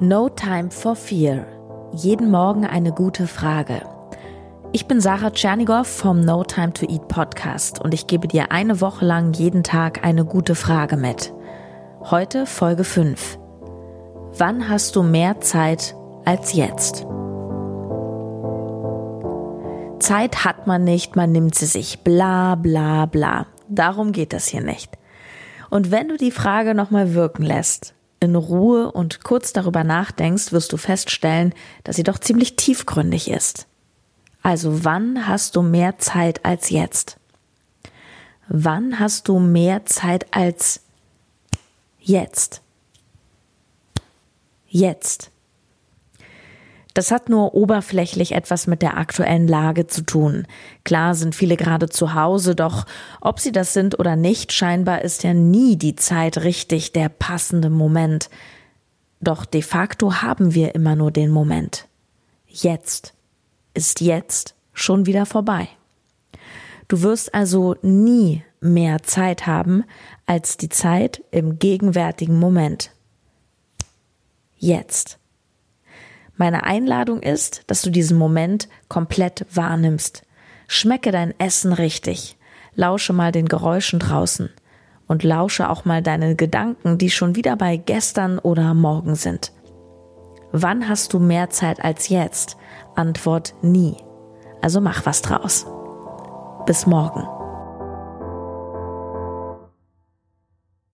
No Time for Fear. Jeden Morgen eine gute Frage. Ich bin Sarah Tschernigow vom No Time to Eat Podcast und ich gebe dir eine Woche lang jeden Tag eine gute Frage mit. Heute Folge 5. Wann hast du mehr Zeit als jetzt? Zeit hat man nicht, man nimmt sie sich. Bla bla bla. Darum geht es hier nicht. Und wenn du die Frage nochmal wirken lässt, in Ruhe und kurz darüber nachdenkst, wirst du feststellen, dass sie doch ziemlich tiefgründig ist. Also wann hast du mehr Zeit als jetzt? Wann hast du mehr Zeit als jetzt? Jetzt. Das hat nur oberflächlich etwas mit der aktuellen Lage zu tun. Klar sind viele gerade zu Hause, doch ob sie das sind oder nicht, scheinbar ist ja nie die Zeit richtig der passende Moment. Doch de facto haben wir immer nur den Moment. Jetzt ist jetzt schon wieder vorbei. Du wirst also nie mehr Zeit haben als die Zeit im gegenwärtigen Moment. Jetzt. Meine Einladung ist, dass du diesen Moment komplett wahrnimmst. Schmecke dein Essen richtig. Lausche mal den Geräuschen draußen. Und lausche auch mal deine Gedanken, die schon wieder bei gestern oder morgen sind. Wann hast du mehr Zeit als jetzt? Antwort nie. Also mach was draus. Bis morgen.